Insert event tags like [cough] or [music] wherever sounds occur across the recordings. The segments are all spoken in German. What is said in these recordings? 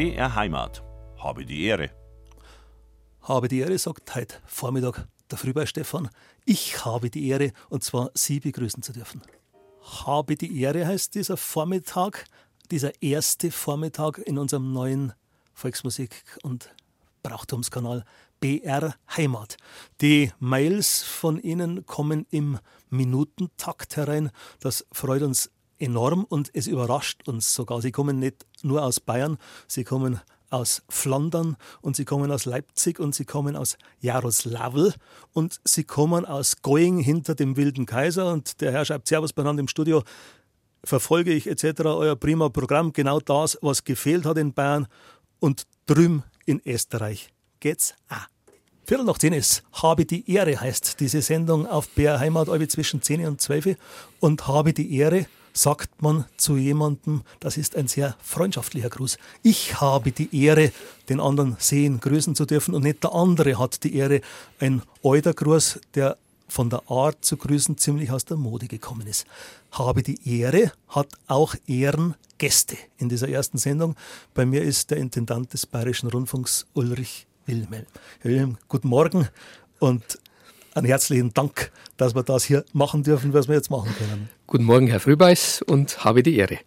BR Heimat. Habe die Ehre. Habe die Ehre, sagt heute Vormittag der Frühbei Stefan. Ich habe die Ehre, und zwar Sie begrüßen zu dürfen. Habe die Ehre heißt dieser Vormittag, dieser erste Vormittag in unserem neuen Volksmusik- und Brauchtumskanal BR Heimat. Die Mails von Ihnen kommen im Minutentakt herein. Das freut uns enorm und es überrascht uns sogar. Sie kommen nicht nur aus Bayern, sie kommen aus Flandern und sie kommen aus Leipzig und sie kommen aus Jaroslawl und sie kommen aus Going hinter dem wilden Kaiser und der Herr schreibt Servus beieinander im Studio. Verfolge ich etc. euer prima Programm, genau das, was gefehlt hat in Bayern und drüben in Österreich geht's auch. Viertel nach zehn ist Habe die Ehre heißt diese Sendung auf BR Heimat zwischen 10 und 12 und Habe die Ehre sagt man zu jemandem, das ist ein sehr freundschaftlicher Gruß. Ich habe die Ehre, den anderen sehen, grüßen zu dürfen und nicht der andere hat die Ehre. Ein Eudergruß, der von der Art zu grüßen ziemlich aus der Mode gekommen ist. Habe die Ehre, hat auch Ehrengäste in dieser ersten Sendung. Bei mir ist der Intendant des Bayerischen Rundfunks Ulrich Wilhelm. Herr Wilhelm, guten Morgen und einen herzlichen Dank, dass wir das hier machen dürfen, was wir jetzt machen können. Guten Morgen, Herr Frühbeiß, und habe die Ehre.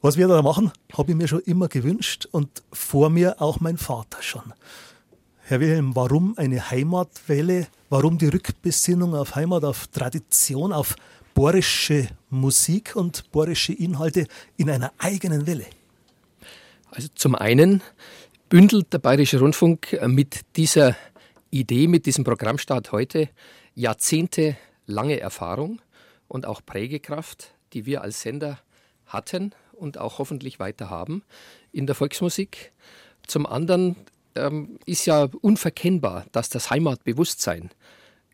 Was wir da machen, habe ich mir schon immer gewünscht und vor mir auch mein Vater schon. Herr Wilhelm, warum eine Heimatwelle? Warum die Rückbesinnung auf Heimat, auf Tradition, auf bohrische Musik und bohrische Inhalte in einer eigenen Welle? Also zum einen bündelt der Bayerische Rundfunk mit dieser Idee mit diesem Programmstart heute jahrzehntelange Erfahrung und auch Prägekraft, die wir als Sender hatten und auch hoffentlich weiter haben in der Volksmusik. Zum anderen ähm, ist ja unverkennbar, dass das Heimatbewusstsein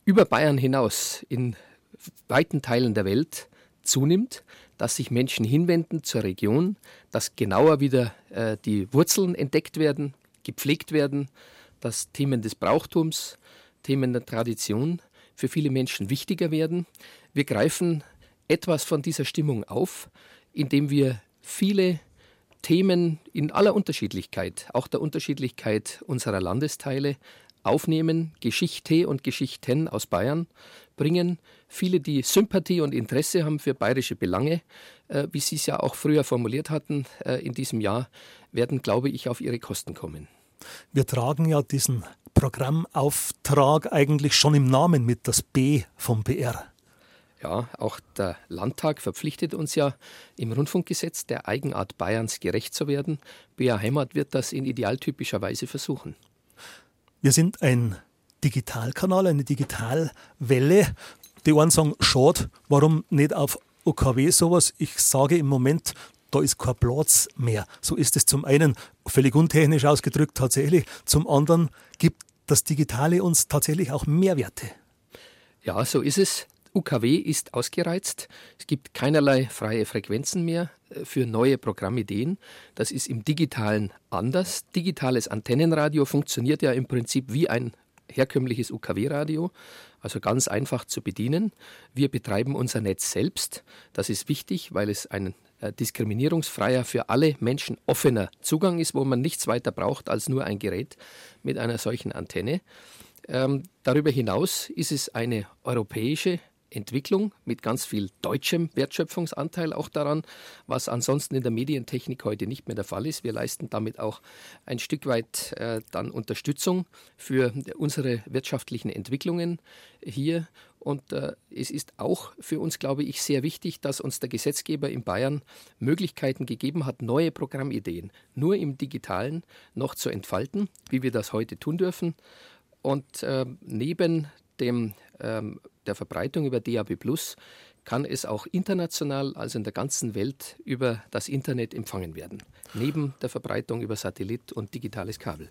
über Bayern hinaus in weiten Teilen der Welt zunimmt, dass sich Menschen hinwenden zur Region, dass genauer wieder äh, die Wurzeln entdeckt werden, gepflegt werden dass Themen des Brauchtums, Themen der Tradition für viele Menschen wichtiger werden. Wir greifen etwas von dieser Stimmung auf, indem wir viele Themen in aller Unterschiedlichkeit, auch der Unterschiedlichkeit unserer Landesteile, aufnehmen, Geschichte und Geschichten aus Bayern bringen. Viele, die Sympathie und Interesse haben für bayerische Belange, äh, wie Sie es ja auch früher formuliert hatten äh, in diesem Jahr, werden, glaube ich, auf ihre Kosten kommen. Wir tragen ja diesen Programmauftrag eigentlich schon im Namen mit, das B vom BR. Ja, auch der Landtag verpflichtet uns ja im Rundfunkgesetz der Eigenart Bayerns gerecht zu werden. BR Heimat wird das in idealtypischer Weise versuchen. Wir sind ein Digitalkanal, eine Digitalwelle. Die einen sagen, schade, warum nicht auf OKW sowas? Ich sage im Moment, da ist kein Platz mehr. So ist es zum einen völlig untechnisch ausgedrückt tatsächlich, zum anderen gibt das Digitale uns tatsächlich auch Mehrwerte. Ja, so ist es. UKW ist ausgereizt. Es gibt keinerlei freie Frequenzen mehr äh, für neue Programmideen. Das ist im digitalen anders. Digitales Antennenradio funktioniert ja im Prinzip wie ein herkömmliches UKW-Radio, also ganz einfach zu bedienen. Wir betreiben unser Netz selbst. Das ist wichtig, weil es ein äh, diskriminierungsfreier, für alle Menschen offener Zugang ist, wo man nichts weiter braucht als nur ein Gerät mit einer solchen Antenne. Ähm, darüber hinaus ist es eine europäische Entwicklung mit ganz viel deutschem Wertschöpfungsanteil auch daran, was ansonsten in der Medientechnik heute nicht mehr der Fall ist. Wir leisten damit auch ein Stück weit äh, dann Unterstützung für unsere wirtschaftlichen Entwicklungen hier. Und äh, es ist auch für uns, glaube ich, sehr wichtig, dass uns der Gesetzgeber in Bayern Möglichkeiten gegeben hat, neue Programmideen nur im digitalen noch zu entfalten, wie wir das heute tun dürfen. Und äh, neben dem ähm, der Verbreitung über DAB Plus kann es auch international, also in der ganzen Welt, über das Internet empfangen werden. Neben der Verbreitung über Satellit und digitales Kabel.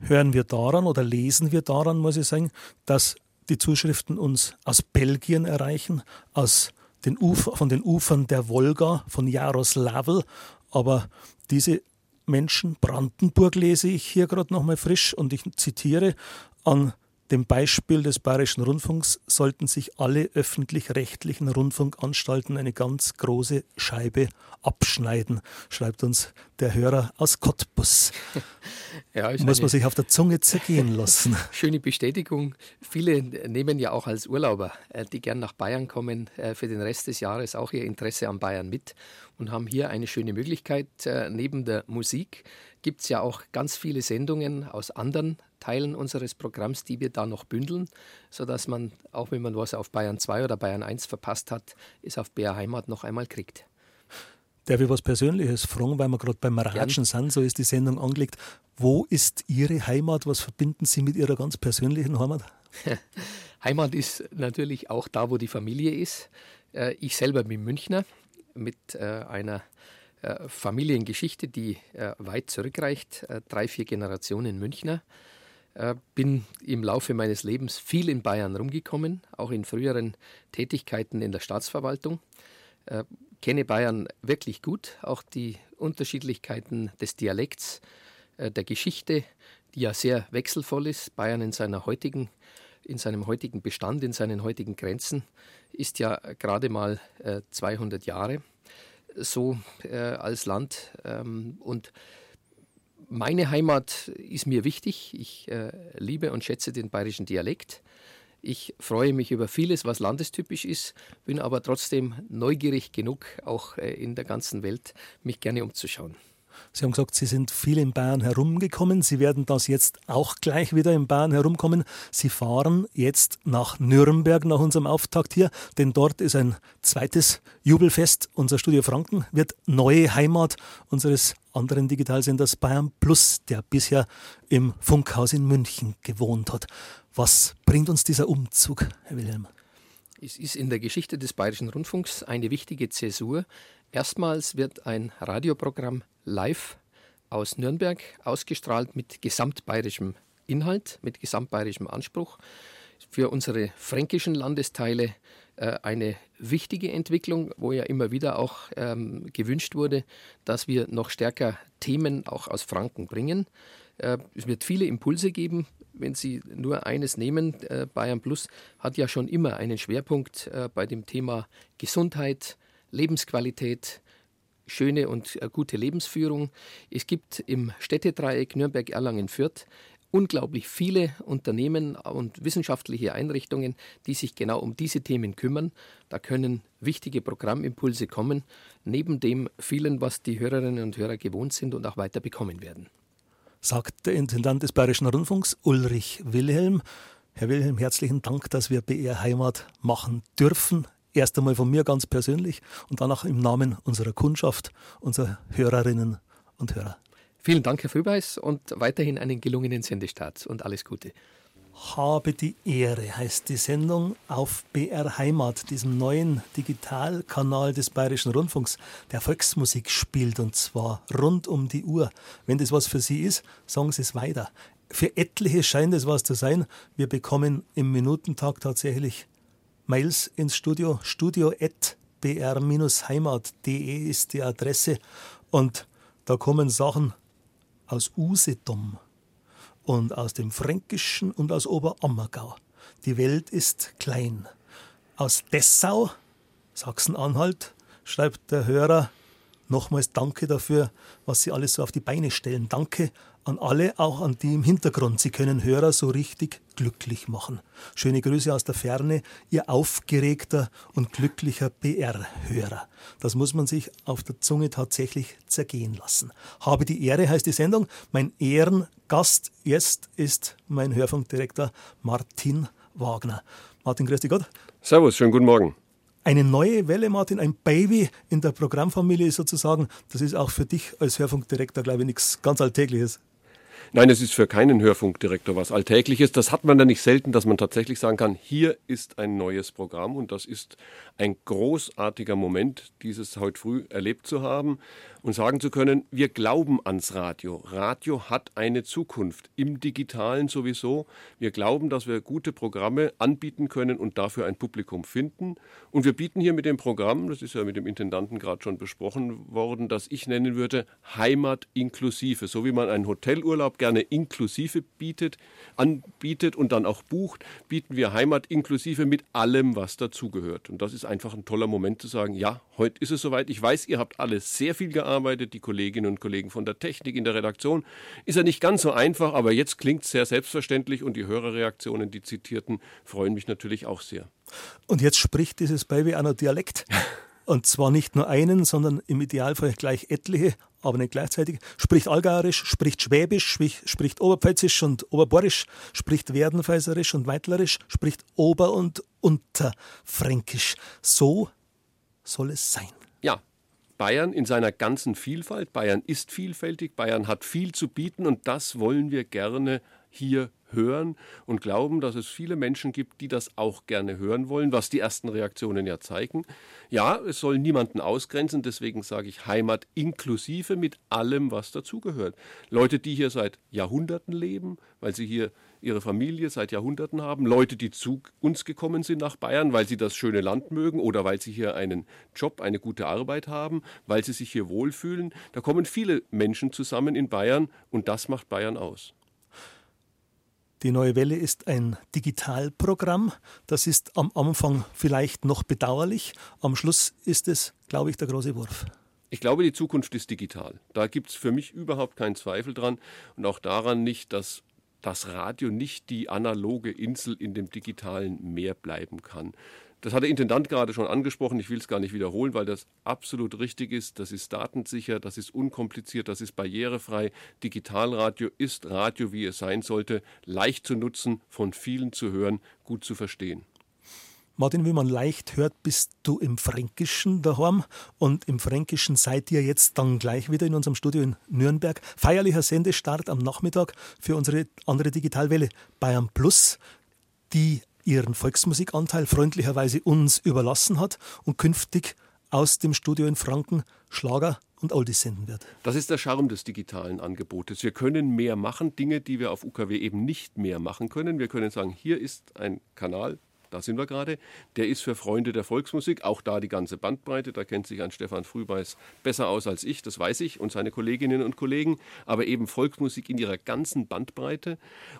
Hören wir daran oder lesen wir daran, muss ich sagen, dass die Zuschriften uns aus Belgien erreichen, aus den Ufer, von den Ufern der Wolga, von Jaroslawl. Aber diese Menschen, Brandenburg lese ich hier gerade nochmal frisch und ich zitiere, an Dem Beispiel des Bayerischen Rundfunks sollten sich alle öffentlich-rechtlichen Rundfunkanstalten eine ganz große Scheibe abschneiden, schreibt uns der Hörer aus Cottbus. [laughs] Ja, Muss man sich auf der Zunge zergehen [laughs] lassen. Schöne Bestätigung. Viele nehmen ja auch als Urlauber, äh, die gern nach Bayern kommen, äh, für den Rest des Jahres auch ihr Interesse an Bayern mit und haben hier eine schöne Möglichkeit. Äh, neben der Musik gibt es ja auch ganz viele Sendungen aus anderen Teilen unseres Programms, die wir da noch bündeln, sodass man, auch wenn man was auf Bayern 2 oder Bayern 1 verpasst hat, es auf BR Heimat noch einmal kriegt. Der will was Persönliches fragen, weil wir gerade beim Ratschen sind, so ist die Sendung angelegt. Wo ist Ihre Heimat? Was verbinden Sie mit Ihrer ganz persönlichen Heimat? [laughs] Heimat ist natürlich auch da, wo die Familie ist. Äh, ich selber bin Münchner mit äh, einer äh, Familiengeschichte, die weit zurückreicht, drei, vier Generationen Münchner. Bin im Laufe meines Lebens viel in Bayern rumgekommen, auch in früheren Tätigkeiten in der Staatsverwaltung. Äh, kenne Bayern wirklich gut, auch die Unterschiedlichkeiten des Dialekts, äh, der Geschichte, die ja sehr wechselvoll ist. Bayern in seiner heutigen in seinem heutigen Bestand, in seinen heutigen Grenzen, ist ja gerade mal 200 Jahre so als Land. Ähm, und meine Heimat ist mir wichtig. Ich äh, liebe und schätze den bayerischen Dialekt. Ich freue mich über vieles, was landestypisch ist, bin aber trotzdem neugierig genug, auch äh, in der ganzen Welt mich gerne umzuschauen. Sie haben gesagt, Sie sind viel in Bayern herumgekommen. Sie werden das jetzt auch gleich wieder in Bayern herumkommen. Sie fahren jetzt nach Nürnberg nach unserem Auftakt hier, denn dort ist ein zweites Jubelfest. Unser Studio Franken wird neue Heimat unseres anderen Digitalsenders Bayern Plus, der bisher im Funkhaus in München gewohnt hat. Was bringt uns dieser Umzug, Herr Wilhelm? Es ist in der Geschichte des Bayerischen Rundfunks eine wichtige Zäsur. Erstmals wird ein Radioprogramm live aus Nürnberg ausgestrahlt mit gesamtbayerischem Inhalt, mit gesamtbayerischem Anspruch. Für unsere fränkischen Landesteile äh, eine wichtige Entwicklung, wo ja immer wieder auch ähm, gewünscht wurde, dass wir noch stärker Themen auch aus Franken bringen. Äh, es wird viele Impulse geben. Wenn Sie nur eines nehmen, äh, Bayern Plus hat ja schon immer einen Schwerpunkt äh, bei dem Thema Gesundheit, Lebensqualität, schöne und äh, gute Lebensführung. Es gibt im Städtedreieck Nürnberg, Erlangen, Fürth unglaublich viele Unternehmen und wissenschaftliche Einrichtungen, die sich genau um diese Themen kümmern. Da können wichtige Programmimpulse kommen, neben dem vielen, was die Hörerinnen und Hörer gewohnt sind und auch weiter bekommen werden. Sagt der Intendant des Bayerischen Rundfunks Ulrich Wilhelm. Herr Wilhelm, herzlichen Dank, dass wir BR Heimat machen dürfen. Erst einmal von mir ganz persönlich und danach im Namen unserer Kundschaft, unserer Hörerinnen und Hörer. Vielen Dank, Herr Frühbeis, und weiterhin einen gelungenen Sendestart und alles Gute. Habe die Ehre heißt die Sendung auf BR Heimat, diesem neuen Digitalkanal des Bayerischen Rundfunks, der Volksmusik spielt und zwar rund um die Uhr. Wenn das was für Sie ist, sagen Sie es weiter. Für etliche scheint es was zu sein. Wir bekommen im Minutentag tatsächlich Mails ins Studio. studio.br-heimat.de ist die Adresse. Und da kommen Sachen aus Usedom und aus dem Fränkischen und aus Oberammergau. Die Welt ist klein. Aus Dessau, Sachsen-Anhalt, schreibt der Hörer, nochmals Danke dafür, was Sie alles so auf die Beine stellen. Danke an alle, auch an die im Hintergrund. Sie können Hörer so richtig glücklich machen. Schöne Grüße aus der Ferne, Ihr aufgeregter und glücklicher BR-Hörer. Das muss man sich auf der Zunge tatsächlich zergehen lassen. Habe die Ehre heißt die Sendung. Mein Ehrengast jetzt ist mein Hörfunkdirektor Martin Wagner. Martin, grüß dich Gott. Servus, schönen guten Morgen. Eine neue Welle, Martin, ein Baby in der Programmfamilie sozusagen. Das ist auch für dich als Hörfunkdirektor, glaube ich, nichts ganz Alltägliches. Nein, es ist für keinen Hörfunkdirektor was Alltägliches. Das hat man dann nicht selten, dass man tatsächlich sagen kann, hier ist ein neues Programm und das ist ein großartiger Moment, dieses heute früh erlebt zu haben. Und sagen zu können, wir glauben ans Radio. Radio hat eine Zukunft, im digitalen sowieso. Wir glauben, dass wir gute Programme anbieten können und dafür ein Publikum finden. Und wir bieten hier mit dem Programm, das ist ja mit dem Intendanten gerade schon besprochen worden, das ich nennen würde Heimat inklusive. So wie man einen Hotelurlaub gerne inklusive bietet, anbietet und dann auch bucht, bieten wir Heimat inklusive mit allem, was dazugehört. Und das ist einfach ein toller Moment zu sagen, ja, heute ist es soweit. Ich weiß, ihr habt alle sehr viel gearbeitet arbeitet, die Kolleginnen und Kollegen von der Technik in der Redaktion. Ist ja nicht ganz so einfach, aber jetzt klingt es sehr selbstverständlich und die Hörerreaktionen, die zitierten, freuen mich natürlich auch sehr. Und jetzt spricht dieses Baby auch noch Dialekt. [laughs] Und zwar nicht nur einen, sondern im Idealfall gleich etliche, aber nicht gleichzeitig. Spricht Allgäuerisch, spricht Schwäbisch, spricht Oberpfälzisch und Oberborisch, spricht Werdenfeiserisch und Weitlerisch, spricht Ober- und Unterfränkisch. So soll es sein. Ja, Bayern in seiner ganzen Vielfalt. Bayern ist vielfältig, Bayern hat viel zu bieten und das wollen wir gerne hier hören und glauben, dass es viele Menschen gibt, die das auch gerne hören wollen, was die ersten Reaktionen ja zeigen. Ja, es soll niemanden ausgrenzen, deswegen sage ich Heimat inklusive mit allem, was dazugehört. Leute, die hier seit Jahrhunderten leben, weil sie hier ihre Familie seit Jahrhunderten haben, Leute, die zu uns gekommen sind nach Bayern, weil sie das schöne Land mögen oder weil sie hier einen Job, eine gute Arbeit haben, weil sie sich hier wohlfühlen. Da kommen viele Menschen zusammen in Bayern und das macht Bayern aus. Die Neue Welle ist ein Digitalprogramm. Das ist am Anfang vielleicht noch bedauerlich. Am Schluss ist es, glaube ich, der große Wurf. Ich glaube, die Zukunft ist digital. Da gibt es für mich überhaupt keinen Zweifel dran und auch daran nicht, dass das Radio nicht die analoge Insel in dem digitalen Meer bleiben kann. Das hat der Intendant gerade schon angesprochen. Ich will es gar nicht wiederholen, weil das absolut richtig ist. Das ist datensicher, das ist unkompliziert, das ist barrierefrei. Digitalradio ist Radio, wie es sein sollte, leicht zu nutzen, von vielen zu hören, gut zu verstehen. Martin, wie man leicht hört, bist du im Fränkischen daheim und im Fränkischen seid ihr jetzt dann gleich wieder in unserem Studio in Nürnberg. Feierlicher Sendestart am Nachmittag für unsere andere Digitalwelle Bayern Plus, die ihren Volksmusikanteil freundlicherweise uns überlassen hat und künftig aus dem Studio in Franken Schlager und Oldies senden wird. Das ist der Charme des digitalen Angebotes. Wir können mehr machen, Dinge, die wir auf UKW eben nicht mehr machen können. Wir können sagen, hier ist ein Kanal, da sind wir gerade, der ist für Freunde der Volksmusik, auch da die ganze Bandbreite, da kennt sich ein Stefan Frühbeiß besser aus als ich, das weiß ich, und seine Kolleginnen und Kollegen, aber eben Volksmusik in ihrer ganzen Bandbreite.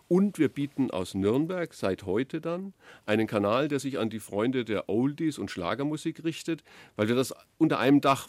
Und wir bieten aus Nürnberg seit heute dann einen Kanal, der sich an die Freunde der Oldies und Schlagermusik richtet, weil wir das unter einem Dach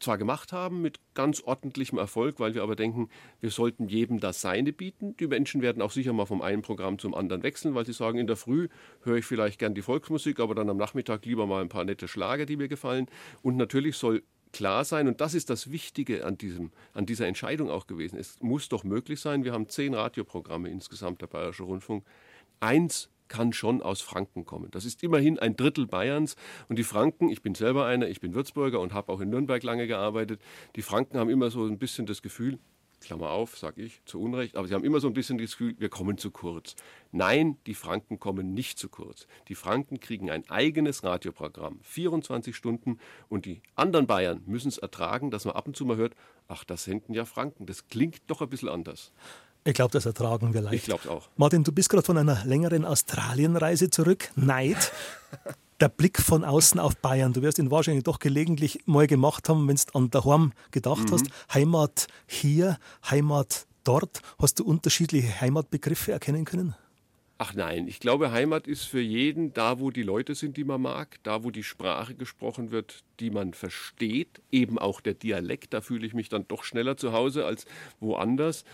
zwar gemacht haben mit ganz ordentlichem Erfolg, weil wir aber denken, wir sollten jedem das Seine bieten. Die Menschen werden auch sicher mal vom einen Programm zum anderen wechseln, weil sie sagen, in der Früh höre ich vielleicht gern die Volksmusik, aber dann am Nachmittag lieber mal ein paar nette Schlager, die mir gefallen. Und natürlich soll klar sein, und das ist das Wichtige an, diesem, an dieser Entscheidung auch gewesen. Es muss doch möglich sein, wir haben zehn Radioprogramme insgesamt, der Bayerische Rundfunk. Eins kann schon aus Franken kommen. Das ist immerhin ein Drittel Bayerns. Und die Franken, ich bin selber einer, ich bin Würzburger und habe auch in Nürnberg lange gearbeitet. Die Franken haben immer so ein bisschen das Gefühl, Klammer auf, sage ich, zu Unrecht, aber sie haben immer so ein bisschen das Gefühl, wir kommen zu kurz. Nein, die Franken kommen nicht zu kurz. Die Franken kriegen ein eigenes Radioprogramm, 24 Stunden, und die anderen Bayern müssen es ertragen, dass man ab und zu mal hört, ach, das senden ja Franken, das klingt doch ein bisschen anders. Ich glaube, das ertragen wir leicht. Ich glaube auch. Martin, du bist gerade von einer längeren Australienreise zurück. Neid. [laughs] Der Blick von außen auf Bayern. Du wirst ihn wahrscheinlich doch gelegentlich mal gemacht haben, wenn du an daheim gedacht mhm. hast. Heimat hier, Heimat dort. Hast du unterschiedliche Heimatbegriffe erkennen können? Ach nein, ich glaube, Heimat ist für jeden da, wo die Leute sind, die man mag, da, wo die Sprache gesprochen wird, die man versteht, eben auch der Dialekt, da fühle ich mich dann doch schneller zu Hause als woanders.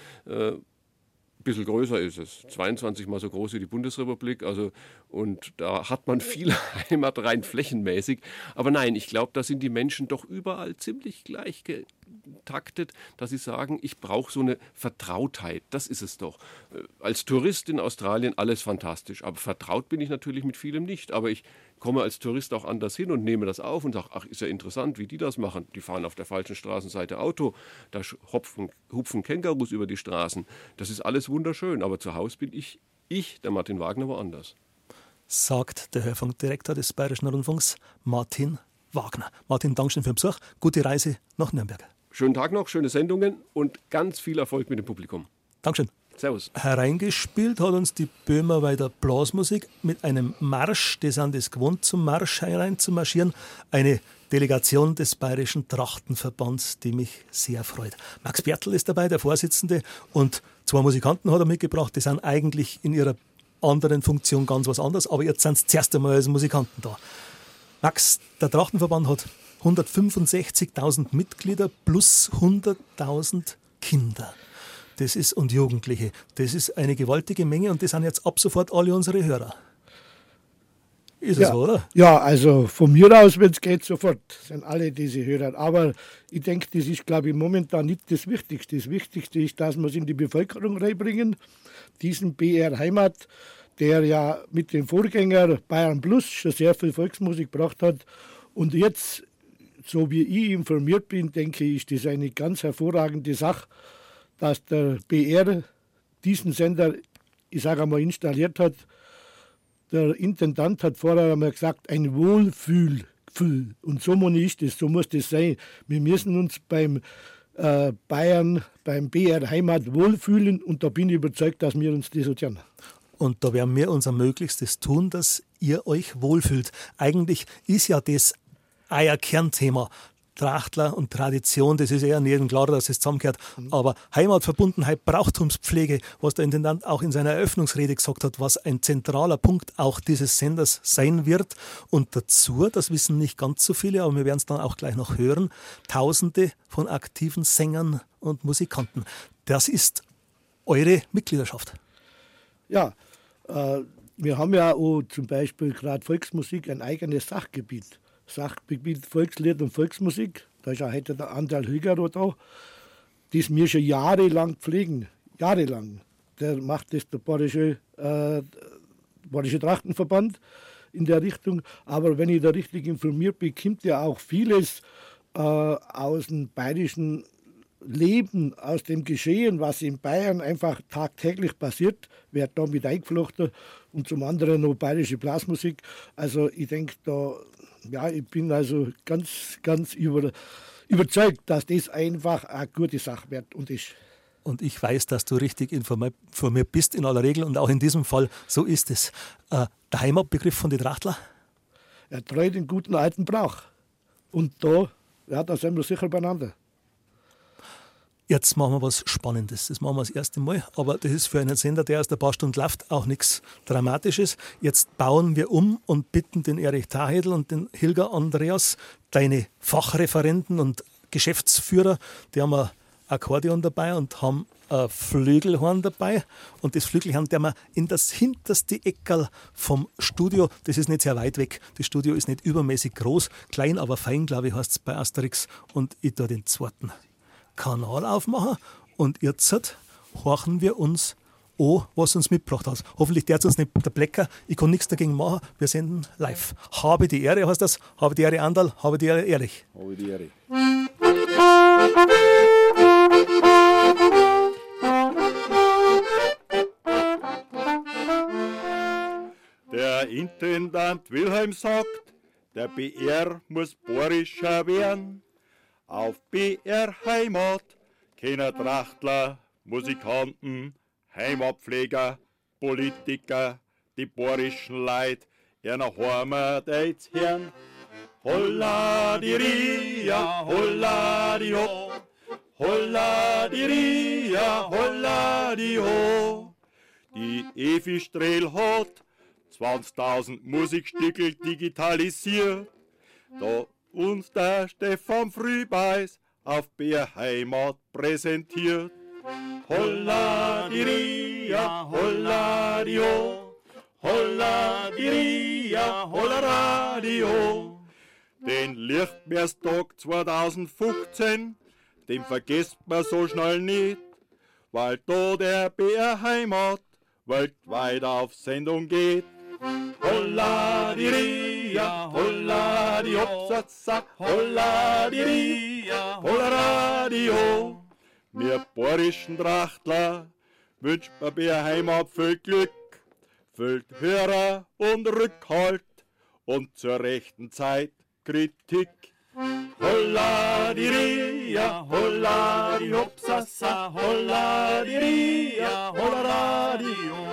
Ein bisschen größer ist es, 22 mal so groß wie die Bundesrepublik. Also, und da hat man viel [laughs] Heimat rein flächenmäßig. Aber nein, ich glaube, da sind die Menschen doch überall ziemlich gleich getaktet, dass sie sagen, ich brauche so eine Vertrautheit. Das ist es doch. Äh, als Tourist in Australien alles fantastisch. Aber vertraut bin ich natürlich mit vielem nicht. Aber ich komme als Tourist auch anders hin und nehme das auf und sage, ach, ist ja interessant, wie die das machen. Die fahren auf der falschen Straßenseite Auto, da hopfen, hupfen Kängurus über die Straßen. Das ist alles wunderschön, aber zu Hause bin ich, ich, der Martin Wagner, woanders. Sagt der Hörfunkdirektor des Bayerischen Rundfunks, Martin Wagner. Martin, Dankeschön für den Besuch. Gute Reise nach Nürnberg. schönen Tag noch, schöne Sendungen und ganz viel Erfolg mit dem Publikum. Dankeschön. Servus. Hereingespielt hat uns die Böhmer bei der Blasmusik mit einem Marsch, die sind es gewohnt, zum Marsch herein zu marschieren. Eine Delegation des Bayerischen Trachtenverbands, die mich sehr freut. Max Bertel ist dabei, der Vorsitzende, und zwei Musikanten hat er mitgebracht, die sind eigentlich in ihrer anderen Funktion ganz was anderes, aber jetzt sind sie zuerst einmal als Musikanten da. Max, der Trachtenverband hat 165.000 Mitglieder plus 100.000 Kinder das ist, und Jugendliche. Das ist eine gewaltige Menge und das sind jetzt ab sofort alle unsere Hörer. Ist ja. es so, oder? Ja, also von mir aus, wenn es geht, sofort sind alle diese Hörer. Aber ich denke, das ist, glaube ich, momentan nicht das Wichtigste. Das Wichtigste ist, dass wir es in die Bevölkerung reinbringen. Diesen BR Heimat, der ja mit dem Vorgänger Bayern Plus schon sehr viel Volksmusik gebracht hat. Und jetzt, so wie ich informiert bin, denke ich, ist das eine ganz hervorragende Sache dass der BR diesen Sender, ich sage einmal, installiert hat. Der Intendant hat vorher einmal gesagt, ein Wohlfühlgefühl. Und so ist es, so muss das sein. Wir müssen uns beim äh, Bayern, beim BR Heimat wohlfühlen und da bin ich überzeugt, dass wir uns das so tun. Und da werden wir unser Möglichstes tun, dass ihr euch wohlfühlt. Eigentlich ist ja das euer Kernthema. Trachtler und Tradition, das ist eher jedem klar, dass es zusammengehört. Mhm. Aber Heimatverbundenheit, Brauchtumspflege, was der Intendant auch in seiner Eröffnungsrede gesagt hat, was ein zentraler Punkt auch dieses Senders sein wird. Und dazu, das wissen nicht ganz so viele, aber wir werden es dann auch gleich noch hören, Tausende von aktiven Sängern und Musikanten. Das ist eure Mitgliedschaft. Ja, äh, wir haben ja auch zum Beispiel gerade Volksmusik ein eigenes Sachgebiet. Sachgebiet Volkslied und Volksmusik. Da ist auch heute der Anteil Hügero da, das wir schon jahrelang pflegen. Jahrelang. Der macht das der Bayerische, äh, Bayerische Trachtenverband in der Richtung. Aber wenn ich da richtig informiert bin, kommt ja auch vieles äh, aus dem bayerischen Leben, aus dem Geschehen, was in Bayern einfach tagtäglich passiert, wird da mit eingeflochten und zum anderen noch bayerische Blasmusik. Also ich denke, da ja, ich bin also ganz, ganz über, überzeugt, dass das einfach eine gute Sache wird und ist. Und ich weiß, dass du richtig informiert bist in aller Regel und auch in diesem Fall, so ist es. Äh, der Heimatbegriff von den Trachtler? Er treu den guten alten Brauch. Und da, ja, da sind wir sicher beieinander. Jetzt machen wir was Spannendes. Das machen wir das erste Mal, aber das ist für einen Sender, der erst ein paar Stunden läuft, auch nichts Dramatisches. Jetzt bauen wir um und bitten den Erich Tahedl und den Hilger Andreas, deine Fachreferenten und Geschäftsführer, die haben ein Akkordeon dabei und haben ein Flügelhorn dabei. Und das Flügelhorn, der wir in das hinterste Eckerl vom Studio, das ist nicht sehr weit weg, das Studio ist nicht übermäßig groß, klein, aber fein, glaube ich, heißt es bei Asterix. Und ich da den zweiten Kanal aufmachen und jetzt horchen wir uns an, was uns mitgebracht hat. Hoffentlich der uns nicht der Blecker. Ich kann nichts dagegen machen. Wir senden live. Habe die Ehre heißt das. Habe die Ehre Andal, habe die Ehre Erich. Habe die Ehre. Der Intendant Wilhelm sagt, der BR muss bohrischer werden. Auf BR Heimat, keiner Trachtler, Musikanten, Heimatpfleger, Politiker, die bohrischen Leid, einer Heimat jetzt Herrn. Holla die Ria, holla die ho, holla die Ria, holla die ho. Die Evi Strehl hat 20.000 Musikstücke digitalisiert. Da uns der Stefan Frühbeis auf Bär Heimat präsentiert. Holla die Ria, holla die ho, holla die Ria, holla Radio. Den Lichtmeerstag 2015, den vergisst man so schnell nicht, weil da der Bär Heimat weltweit auf Sendung geht. Holla die Ria, holla die Hopsatza, holla die Ria, holla Radio. Mir bohrischen Trachtler wünscht man bei Heimat viel Glück, viel Hörer und Rückhalt und zur rechten Zeit Kritik. holla di ria, holla di hopsasa, holla di ria, holla radio.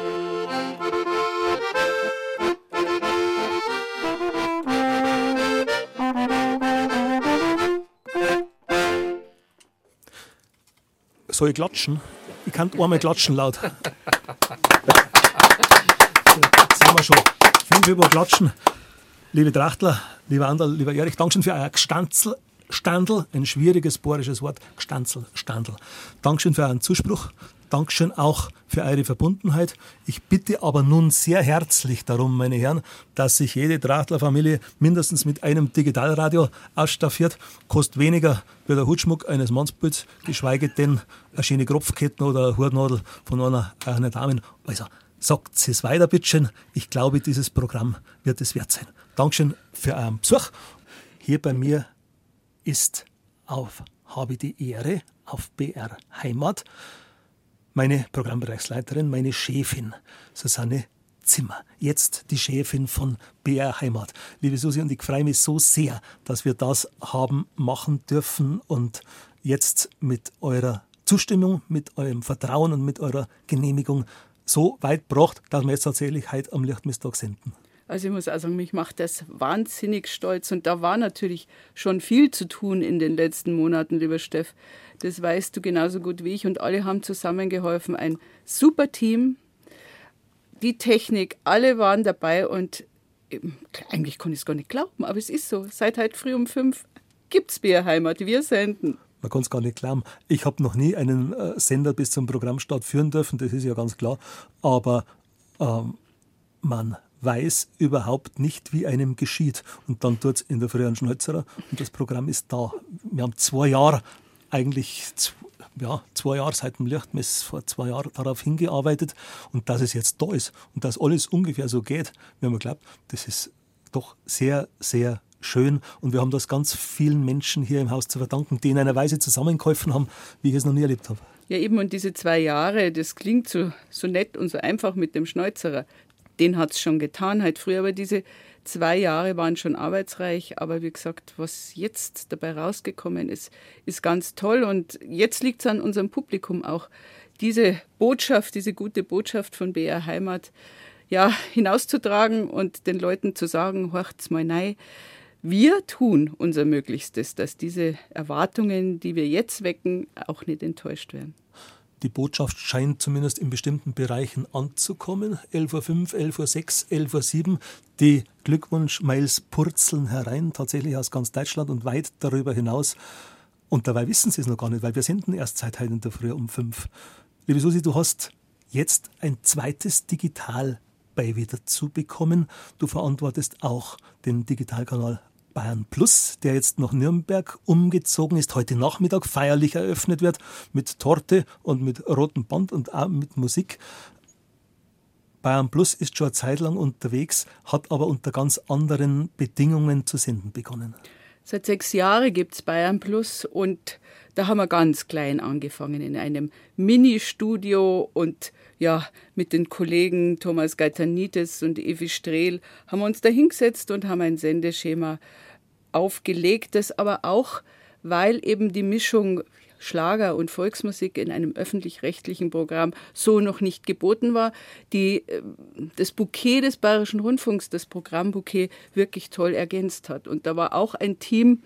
Soll ich klatschen? Ich kann einmal klatschen laut. [laughs] so, sind wir schon. Fünf über Klatschen. Liebe Trachtler, lieber Anderl, lieber Erich, Dankeschön für euer Gestanzel. Standel, ein schwieriges bohrisches Wort, Gestanzel, Standel. Dankeschön für euren Zuspruch. Dankeschön auch für eure Verbundenheit. Ich bitte aber nun sehr herzlich darum, meine Herren, dass sich jede Trachtler-Familie mindestens mit einem Digitalradio ausstaffiert. Kostet weniger wie der Hutschmuck eines Mannsbilds, geschweige denn eine schöne Kropfketten oder eine Hutnadel von einer, einer Dame. Also, sagt es weiter, bitteschön. Ich glaube, dieses Programm wird es wert sein. Dankeschön für euren Besuch. Hier bei mir ist auf Habe die Ehre auf BR Heimat meine Programmbereichsleiterin, meine Chefin, Susanne Zimmer. Jetzt die Chefin von BR Heimat. Liebe Susi, und ich freue mich so sehr, dass wir das haben machen dürfen und jetzt mit eurer Zustimmung, mit eurem Vertrauen und mit eurer Genehmigung so weit gebracht, dass wir jetzt tatsächlich heute am Lichtmistag senden. Also ich muss auch sagen, mich macht das wahnsinnig stolz. Und da war natürlich schon viel zu tun in den letzten Monaten, lieber Steff. Das weißt du genauso gut wie ich. Und alle haben zusammengeholfen. Ein super Team. Die Technik, alle waren dabei. Und eigentlich konnte ich es gar nicht glauben, aber es ist so. Seit heute früh um fünf gibt es Bierheimat. Wir senden. Man kann es gar nicht glauben. Ich habe noch nie einen äh, Sender bis zum Programmstart führen dürfen, das ist ja ganz klar. Aber ähm, man weiß überhaupt nicht, wie einem geschieht. Und dann tut es in der früheren Schneuzerer und das Programm ist da. Wir haben zwei Jahre, eigentlich ja, zwei Jahre seit dem Lichtmess, vor zwei Jahren darauf hingearbeitet und dass es jetzt da ist und dass alles ungefähr so geht, wir haben geglaubt, das ist doch sehr, sehr schön und wir haben das ganz vielen Menschen hier im Haus zu verdanken, die in einer Weise zusammengeholfen haben, wie ich es noch nie erlebt habe. Ja, eben, und diese zwei Jahre, das klingt so, so nett und so einfach mit dem Schneuzerer den hat es schon getan halt früher, aber diese zwei Jahre waren schon arbeitsreich. Aber wie gesagt, was jetzt dabei rausgekommen ist, ist ganz toll. Und jetzt liegt es an unserem Publikum auch, diese Botschaft, diese gute Botschaft von BR Heimat ja, hinauszutragen und den Leuten zu sagen, horcht's mal nein. Wir tun unser Möglichstes, dass diese Erwartungen, die wir jetzt wecken, auch nicht enttäuscht werden. Die Botschaft scheint zumindest in bestimmten Bereichen anzukommen. 11.05 Uhr, 11.06 Uhr, 11.07 Uhr. Die Glückwunsch-Mails purzeln herein, tatsächlich aus ganz Deutschland und weit darüber hinaus. Und dabei wissen sie es noch gar nicht, weil wir senden erst seit heute in der Früh um fünf. Liebe Susi, du hast jetzt ein zweites Digital bei wieder zu bekommen. Du verantwortest auch den Digitalkanal Bayern Plus, der jetzt nach Nürnberg umgezogen ist, heute Nachmittag feierlich eröffnet wird mit Torte und mit rotem Band und auch mit Musik. Bayern Plus ist schon eine Zeit lang unterwegs, hat aber unter ganz anderen Bedingungen zu senden begonnen. Seit sechs Jahren gibt es Bayern Plus und da haben wir ganz klein angefangen in einem Mini-Studio und ja, mit den Kollegen Thomas Gaetanitis und Evi Strehl haben wir uns da hingesetzt und haben ein Sendeschema aufgelegtes, aber auch, weil eben die Mischung Schlager und Volksmusik in einem öffentlich-rechtlichen Programm so noch nicht geboten war, die äh, das Bouquet des Bayerischen Rundfunks, das Programmbouquet, wirklich toll ergänzt hat. Und da war auch ein Team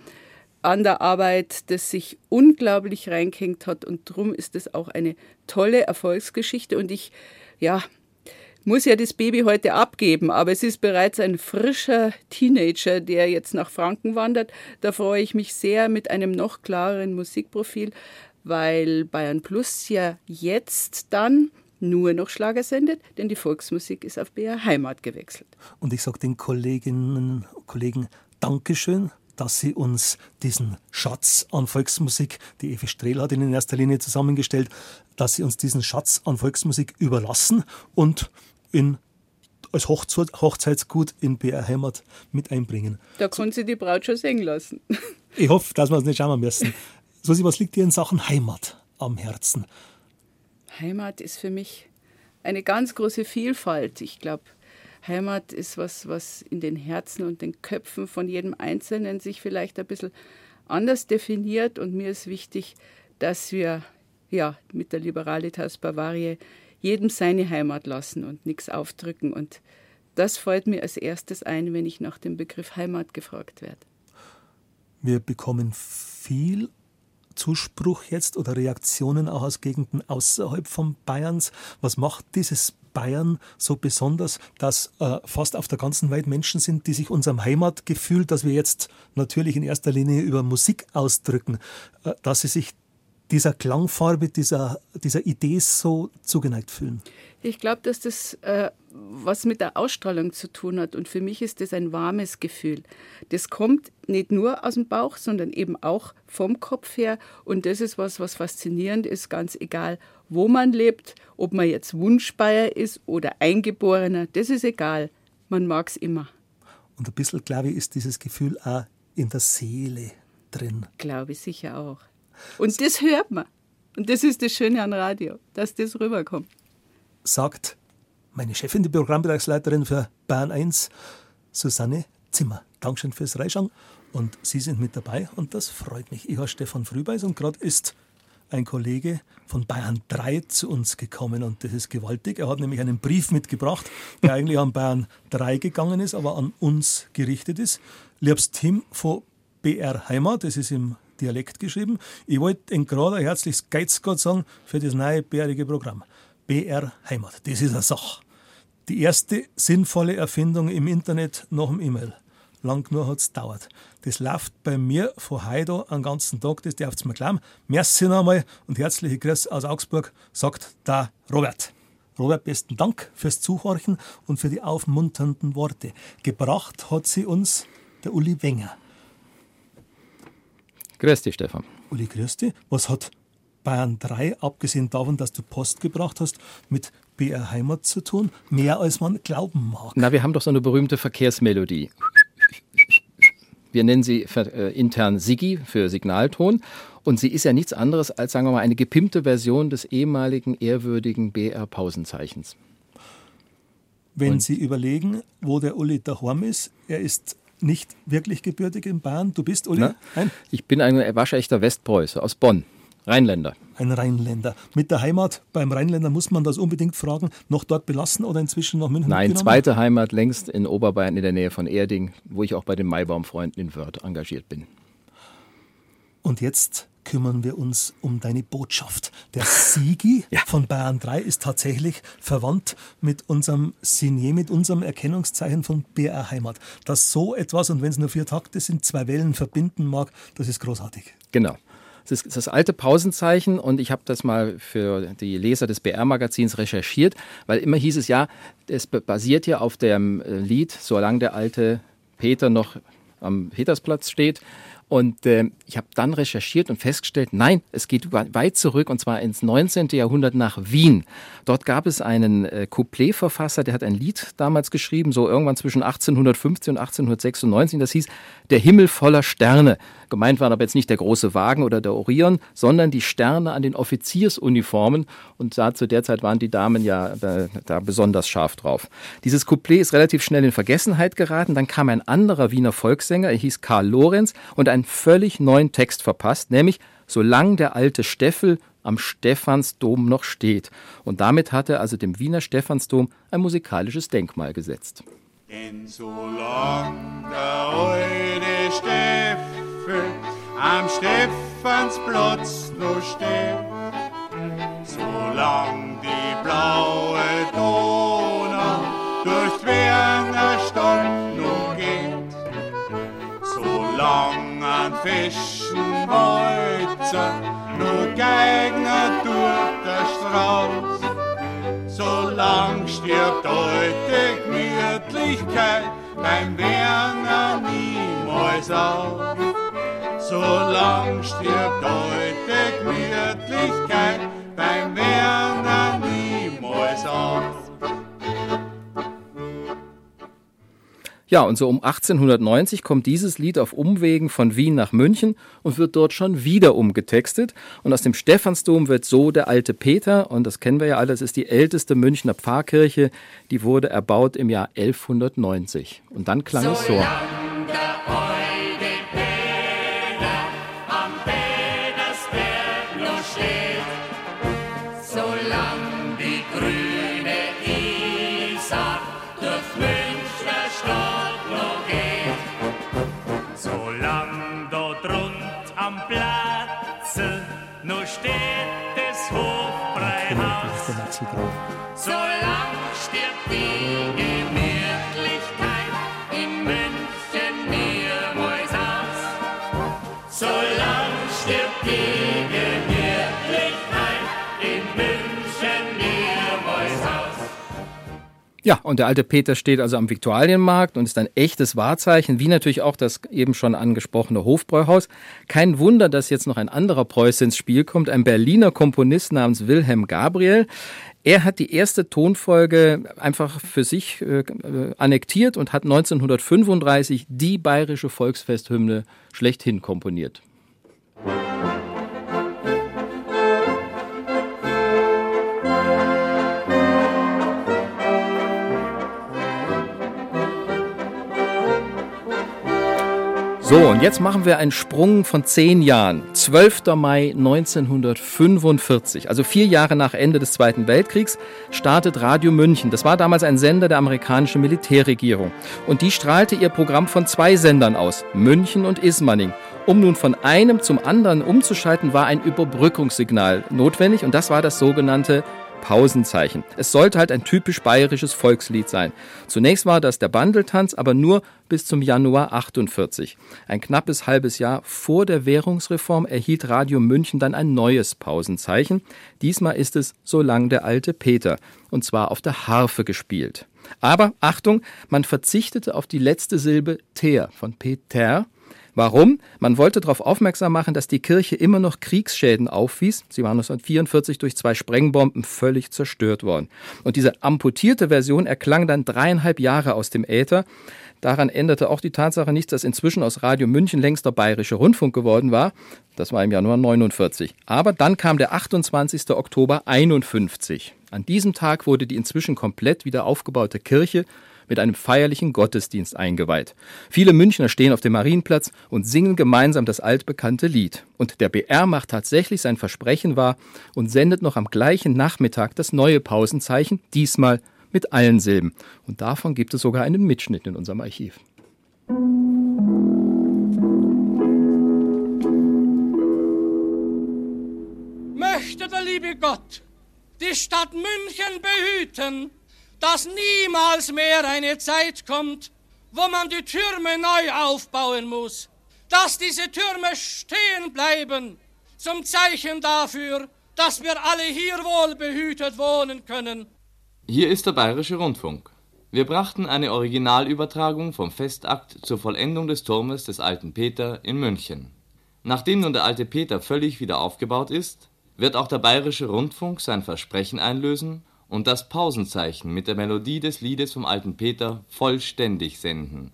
an der Arbeit, das sich unglaublich reingehängt hat. Und darum ist es auch eine tolle Erfolgsgeschichte. Und ich, ja, muss ja das Baby heute abgeben, aber es ist bereits ein frischer Teenager, der jetzt nach Franken wandert. Da freue ich mich sehr mit einem noch klareren Musikprofil, weil Bayern Plus ja jetzt dann nur noch Schlager sendet, denn die Volksmusik ist auf BR Heimat gewechselt. Und ich sage den Kolleginnen und Kollegen Dankeschön, dass sie uns diesen Schatz an Volksmusik, die Evi Strehl hat ihn in erster Linie zusammengestellt, dass sie uns diesen Schatz an Volksmusik überlassen und in, als Hochzeitsgut in BR Heimat mit einbringen. Da kann sie die Braut schon singen lassen. [laughs] Ich hoffe, dass wir es nicht schauen müssen. Susi, was liegt dir in Sachen Heimat am Herzen? Heimat ist für mich eine ganz große Vielfalt. Ich glaube, Heimat ist was, was in den Herzen und den Köpfen von jedem Einzelnen sich vielleicht ein bisschen anders definiert. Und mir ist wichtig, dass wir ja mit der Liberalitas Bavaria jedem seine Heimat lassen und nichts aufdrücken. Und das fällt mir als erstes ein, wenn ich nach dem Begriff Heimat gefragt werde. Wir bekommen viel Zuspruch jetzt oder Reaktionen auch aus Gegenden außerhalb von Bayerns. Was macht dieses Bayern so besonders, dass äh, fast auf der ganzen Welt Menschen sind, die sich unserem Heimatgefühl, das wir jetzt natürlich in erster Linie über Musik ausdrücken, äh, dass sie sich dieser Klangfarbe, dieser, dieser Idee so zugeneigt fühlen? Ich glaube, dass das äh, was mit der Ausstrahlung zu tun hat. Und für mich ist das ein warmes Gefühl. Das kommt nicht nur aus dem Bauch, sondern eben auch vom Kopf her. Und das ist was, was faszinierend ist, ganz egal, wo man lebt, ob man jetzt Wunschbayer ist oder Eingeborener, das ist egal. Man mag es immer. Und ein bisschen, glaube ich, ist dieses Gefühl auch in der Seele drin. Glaube ich sicher auch. Und das hört man. Und das ist das Schöne an Radio, dass das rüberkommt. Sagt meine Chefin, die Programmbereichsleiterin für Bayern 1, Susanne Zimmer. Dankeschön fürs Reinschauen. Und Sie sind mit dabei und das freut mich. Ich heiße Stefan Frühbeis und gerade ist ein Kollege von Bayern 3 zu uns gekommen und das ist gewaltig. Er hat nämlich einen Brief mitgebracht, der eigentlich an Bayern 3 gegangen ist, aber an uns gerichtet ist. Liebst Tim von BR Heimat, das ist im Dialekt geschrieben. Ich wollte Ihnen gerade ein herzliches Geizgott sagen für das neue bärige Programm. BR Heimat, das ist eine Sache. Die erste sinnvolle Erfindung im Internet nach dem E-Mail. Lang genug hat es gedauert. Das läuft bei mir von heute einen ganzen Tag, das darfst du mir glauben. Merci nochmal und herzliche Grüße aus Augsburg, sagt der Robert. Robert, besten Dank fürs Zuhorchen und für die aufmunternden Worte. Gebracht hat sie uns der Uli Wenger. Grüß dich, Stefan. Uli, grüß dich. Was hat Bayern 3, abgesehen davon, dass du Post gebracht hast, mit BR Heimat zu tun? Mehr als man glauben mag. Na, wir haben doch so eine berühmte Verkehrsmelodie. Wir nennen sie äh, intern Sigi für Signalton. Und sie ist ja nichts anderes als, sagen wir mal, eine gepimpte Version des ehemaligen ehrwürdigen BR-Pausenzeichens. Wenn Und Sie überlegen, wo der Uli daheim ist, er ist nicht wirklich gebürtig in Bayern. Du bist, Uli? Nein? Ich bin ein waschechter Westpreuße aus Bonn. Rheinländer. Ein Rheinländer. Mit der Heimat beim Rheinländer muss man das unbedingt fragen, noch dort belassen oder inzwischen nach München Nein, zweite Heimat längst in Oberbayern in der Nähe von Erding, wo ich auch bei den Maibaumfreunden in Wörth engagiert bin. Und jetzt kümmern wir uns um deine Botschaft. Der Sigi [laughs] ja. von Bayern 3 ist tatsächlich verwandt mit unserem Signet, mit unserem Erkennungszeichen von BR Heimat. Dass so etwas, und wenn es nur vier Takte sind, zwei Wellen verbinden mag, das ist großartig. Genau. Das ist das alte Pausenzeichen und ich habe das mal für die Leser des BR-Magazins recherchiert, weil immer hieß es ja, es basiert ja auf dem äh, Lied, solange der alte Peter noch am Petersplatz steht. Und äh, ich habe dann recherchiert und festgestellt, nein, es geht weit zurück und zwar ins 19. Jahrhundert nach Wien. Dort gab es einen äh, Coupletverfasser, der hat ein Lied damals geschrieben, so irgendwann zwischen 1850 und 1896. Das hieß Der Himmel voller Sterne. Gemeint waren aber jetzt nicht der große Wagen oder der Orion, sondern die Sterne an den Offiziersuniformen. Und da zu der Zeit waren die Damen ja äh, da besonders scharf drauf. Dieses Couplet ist relativ schnell in Vergessenheit geraten. Dann kam ein anderer Wiener Volkssänger, er hieß Karl Lorenz, und einen völlig neuen Text verpasst, nämlich Solang der alte Steffel am Stephansdom noch steht. Und damit hat er also dem Wiener Stephansdom ein musikalisches Denkmal gesetzt. Denn solang der alte Steffel am Stephansplatz noch steht. Solang die blaue Donau durch Werner Stadt noch geht, solang an fischen Walzer noch Gegner durch der Straße, solang stirbt alte Gemütlichkeit beim Werner niemals auf so lang stirbt heute Gemütlichkeit Ja, und so um 1890 kommt dieses Lied auf Umwegen von Wien nach München und wird dort schon wieder umgetextet. Und aus dem Stephansdom wird so der alte Peter, und das kennen wir ja alle, das ist die älteste Münchner Pfarrkirche, die wurde erbaut im Jahr 1190. Und dann klang so es so. dazu Ja, und der alte Peter steht also am Viktualienmarkt und ist ein echtes Wahrzeichen, wie natürlich auch das eben schon angesprochene Hofbräuhaus. Kein Wunder, dass jetzt noch ein anderer Preuße ins Spiel kommt, ein Berliner Komponist namens Wilhelm Gabriel. Er hat die erste Tonfolge einfach für sich äh, annektiert und hat 1935 die bayerische Volksfesthymne schlechthin komponiert. So, und jetzt machen wir einen Sprung von zehn Jahren. 12. Mai 1945, also vier Jahre nach Ende des Zweiten Weltkriegs, startet Radio München. Das war damals ein Sender der amerikanischen Militärregierung. Und die strahlte ihr Programm von zwei Sendern aus, München und Ismaning. Um nun von einem zum anderen umzuschalten, war ein Überbrückungssignal notwendig und das war das sogenannte Pausenzeichen. Es sollte halt ein typisch bayerisches Volkslied sein. Zunächst war das der Bandeltanz, aber nur bis zum Januar 48. Ein knappes halbes Jahr vor der Währungsreform erhielt Radio München dann ein neues Pausenzeichen. Diesmal ist es So lang der alte Peter und zwar auf der Harfe gespielt. Aber Achtung, man verzichtete auf die letzte Silbe ter von Peter Warum? Man wollte darauf aufmerksam machen, dass die Kirche immer noch Kriegsschäden aufwies. Sie waren 1944 durch zwei Sprengbomben völlig zerstört worden. Und diese amputierte Version erklang dann dreieinhalb Jahre aus dem Äther. Daran änderte auch die Tatsache nichts, dass inzwischen aus Radio München längst der Bayerische Rundfunk geworden war. Das war im Januar 49. Aber dann kam der 28. Oktober 51. An diesem Tag wurde die inzwischen komplett wieder aufgebaute Kirche mit einem feierlichen Gottesdienst eingeweiht. Viele Münchner stehen auf dem Marienplatz und singen gemeinsam das altbekannte Lied. Und der BR macht tatsächlich sein Versprechen wahr und sendet noch am gleichen Nachmittag das neue Pausenzeichen, diesmal mit allen Silben. Und davon gibt es sogar einen Mitschnitt in unserem Archiv. Möchte der liebe Gott die Stadt München behüten dass niemals mehr eine Zeit kommt, wo man die Türme neu aufbauen muss, dass diese Türme stehen bleiben, zum Zeichen dafür, dass wir alle hier wohl behütet wohnen können. Hier ist der Bayerische Rundfunk. Wir brachten eine Originalübertragung vom Festakt zur Vollendung des Turmes des alten Peter in München. Nachdem nun der alte Peter völlig wieder aufgebaut ist, wird auch der Bayerische Rundfunk sein Versprechen einlösen und das Pausenzeichen mit der Melodie des Liedes vom alten Peter vollständig senden.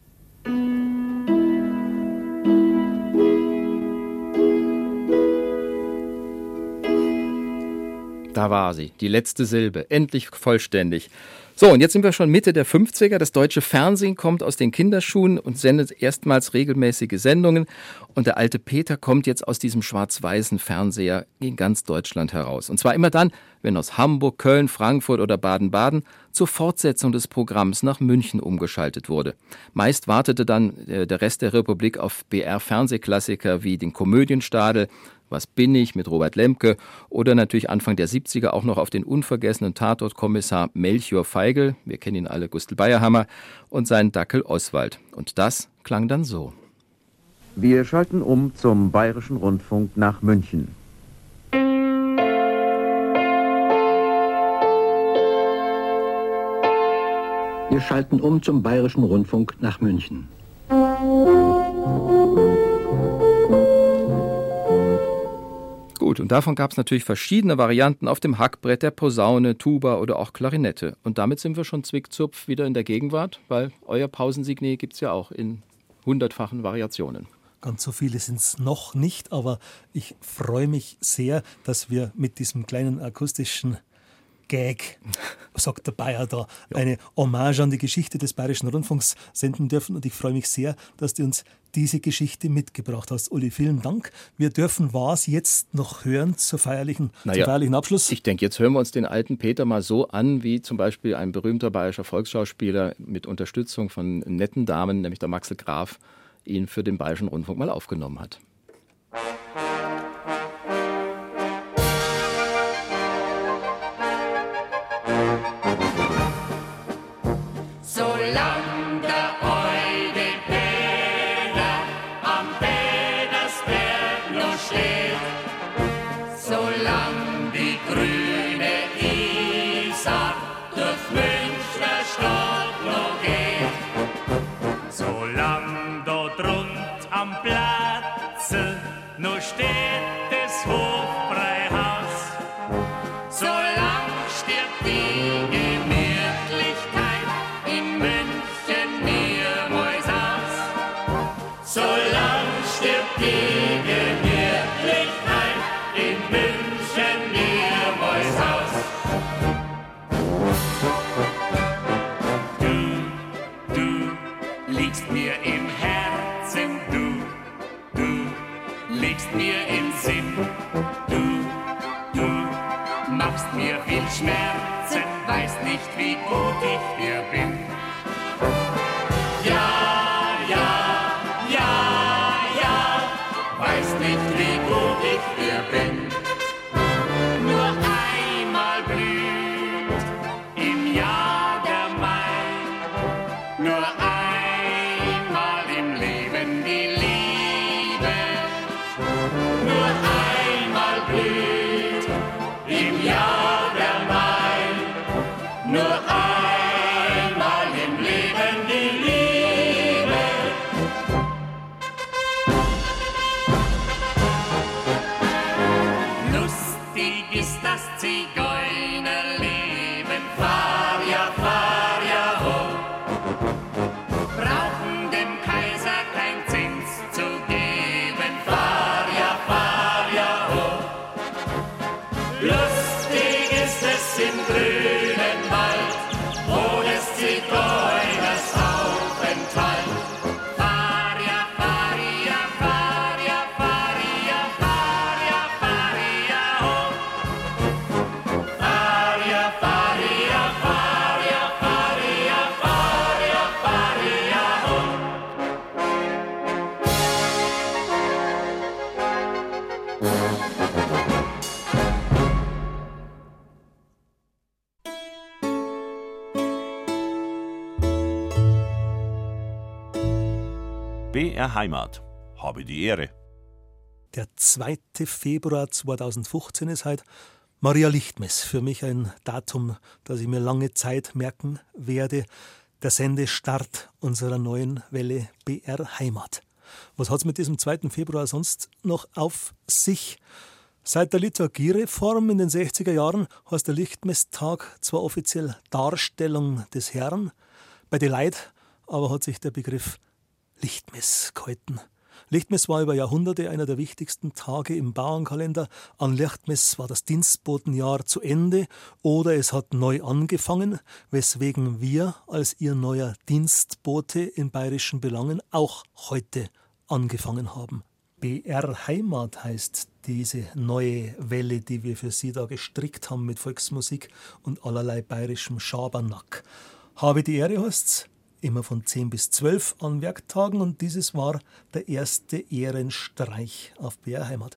Da war sie, die letzte Silbe, endlich vollständig. So, und jetzt sind wir schon Mitte der 50er. Das deutsche Fernsehen kommt aus den Kinderschuhen und sendet erstmals regelmäßige Sendungen. Und der alte Peter kommt jetzt aus diesem schwarz-weißen Fernseher in ganz Deutschland heraus. Und zwar immer dann, wenn aus Hamburg, Köln, Frankfurt oder Baden-Baden zur Fortsetzung des Programms nach München umgeschaltet wurde. Meist wartete dann äh, der Rest der Republik auf BR-Fernsehklassiker wie den Komödienstadel, was bin ich mit Robert Lemke oder natürlich Anfang der 70er auch noch auf den unvergessenen Tatortkommissar Melchior Feigl, wir kennen ihn alle, Gustl Bayerhammer, und seinen Dackel Oswald. Und das klang dann so. Wir schalten um zum Bayerischen Rundfunk nach München. Wir schalten um zum Bayerischen Rundfunk nach München. Und davon gab es natürlich verschiedene Varianten auf dem Hackbrett, der Posaune, Tuba oder auch Klarinette. Und damit sind wir schon zwickzupf wieder in der Gegenwart, weil euer Pausensignet gibt es ja auch in hundertfachen Variationen. Ganz so viele sind es noch nicht, aber ich freue mich sehr, dass wir mit diesem kleinen akustischen Gag, [laughs] sagt der Bayer da, eine Hommage an die Geschichte des Bayerischen Rundfunks senden dürfen. Und ich freue mich sehr, dass du uns diese Geschichte mitgebracht hast. Uli, vielen Dank. Wir dürfen was jetzt noch hören zur feierlichen, Naja, zum feierlichen Abschluss. Ich denke, jetzt hören wir uns den alten Peter mal so an, wie zum Beispiel ein berühmter bayerischer Volksschauspieler mit Unterstützung von netten Damen, nämlich der Maxel Graf, ihn für den Bayerischen Rundfunk mal aufgenommen hat. Steht das Hofbräuhaus, im BR Heimat. Habe die Ehre. Der 2. Februar 2015 ist heute Maria Lichtmess. Für mich ein Datum, das ich mir lange Zeit merken werde. Der Sendestart unserer neuen Welle BR Heimat. Was hat es mit diesem 2. Februar sonst noch auf sich? Seit der Liturgiereform in den 60er Jahren heißt der Lichtmesstag zwar offiziell Darstellung des Herrn, bei den Leid aber hat sich der Begriff Lichtmess gehalten. Lichtmess war über Jahrhunderte einer der wichtigsten Tage im Bauernkalender. An Lichtmess war das Dienstbotenjahr zu Ende oder es hat neu angefangen, weswegen wir als ihr neuer Dienstbote in bayerischen Belangen auch heute angefangen haben. BR Heimat heißt diese neue Welle, die wir für Sie da gestrickt haben mit Volksmusik und allerlei bayerischem Schabernack. Habe die Ehre heißt's, immer von 10 bis 12 an Werktagen und dieses war der erste Ehrenstreich auf BR Heimat.